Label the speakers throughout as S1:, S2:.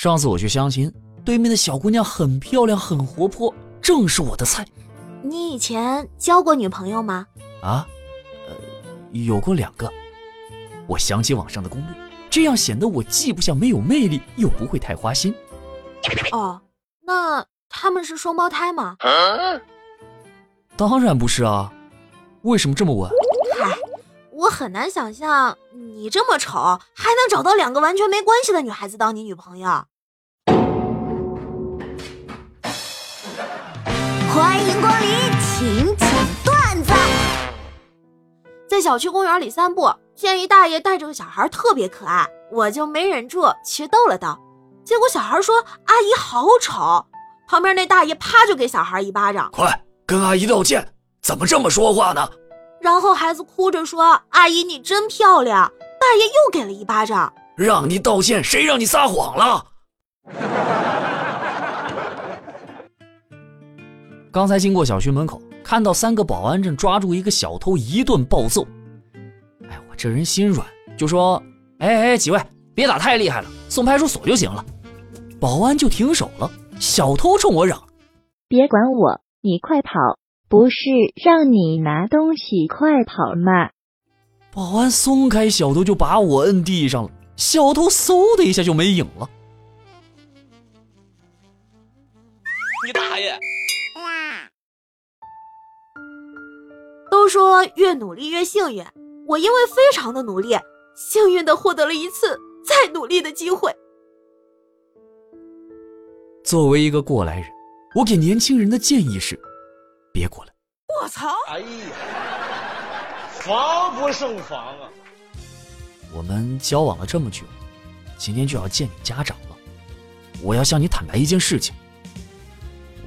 S1: 上次我去相亲，对面的小姑娘很漂亮，很活泼，正是我的菜。
S2: 你以前交过女朋友吗？
S1: 啊，呃，有过两个。我想起网上的攻略，这样显得我既不像没有魅力，又不会太花心。
S2: 哦，那他们是双胞胎吗？
S1: 当然不是啊，为什么这么问？
S2: 嗨，我很难想象你这么丑，还能找到两个完全没关系的女孩子当你女朋友。小区公园里散步，见一大爷带着个小孩，特别可爱，我就没忍住去逗了逗。结果小孩说：“阿姨好丑。”旁边那大爷啪就给小孩一巴掌：“
S1: 快跟阿姨道歉！怎么这么说话呢？”
S2: 然后孩子哭着说：“阿姨你真漂亮。”大爷又给了一巴掌：“
S1: 让你道歉，谁让你撒谎了？” 刚才经过小区门口，看到三个保安正抓住一个小偷一顿暴揍。这人心软，就说：“哎哎，几位别打太厉害了，送派出所就行了。”保安就停手了。小偷冲我嚷：“
S3: 别管我，你快跑！不是让你拿东西快跑吗？”
S1: 保安松开小偷，就把我摁地上了。小偷嗖的一下就没影了。
S4: 你大爷！
S2: 都说越努力越幸运，我因为非常的努力，幸运的获得了一次再努力的机会。
S1: 作为一个过来人，我给年轻人的建议是：别过来。
S4: 我操！哎呀，防不胜防啊！
S1: 我们交往了这么久，今天就要见你家长了。我要向你坦白一件事情。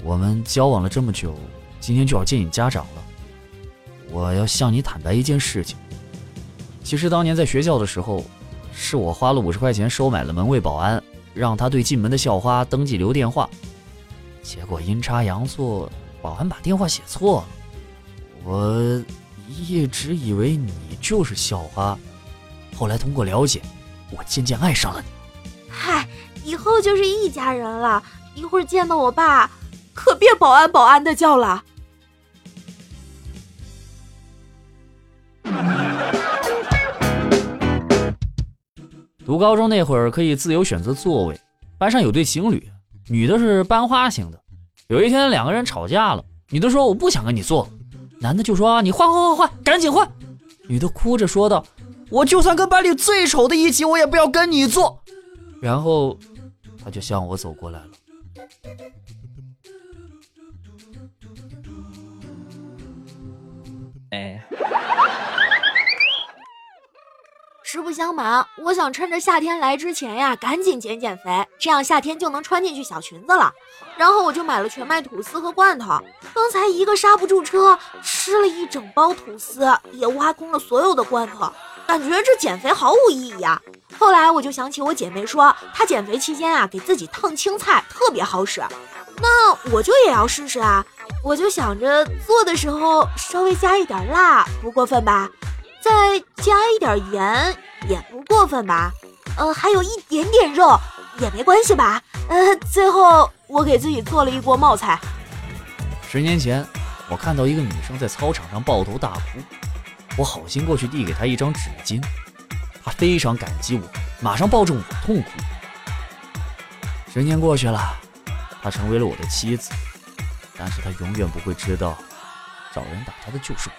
S1: 我们交往了这么久，今天就要见你家长了。我要向你坦白一件事情。其实当年在学校的时候，是我花了五十块钱收买了门卫保安，让他对进门的校花登记留电话。结果阴差阳错，保安把电话写错了。我一直以为你就是校花，后来通过了解，我渐渐爱上了你。
S2: 嗨，以后就是一家人了。一会儿见到我爸，可别保安保安的叫了。
S1: 读高中那会儿可以自由选择座位，班上有对情侣，女的是班花型的。有一天两个人吵架了，女的说我不想跟你坐，男的就说你换换换换，赶紧换。女的哭着说道，我就算跟班里最丑的一起，我也不要跟你坐。然后他就向我走过来了。
S2: 实不相瞒，我想趁着夏天来之前呀，赶紧减减肥，这样夏天就能穿进去小裙子了。然后我就买了全麦吐司和罐头。刚才一个刹不住车，吃了一整包吐司，也挖空了所有的罐头，感觉这减肥毫无意义呀。后来我就想起我姐妹说，她减肥期间啊，给自己烫青菜特别好使，那我就也要试试啊。我就想着做的时候稍微加一点辣，不过分吧？再加一点盐也不过分吧？呃，还有一点点肉也没关系吧？呃，最后我给自己做了一锅冒菜。
S1: 十年前，我看到一个女生在操场上抱头大哭，我好心过去递给她一张纸巾，她非常感激我，马上抱着我痛哭。十年过去了，她成为了我的妻子，但是她永远不会知道，找人打她的就是我。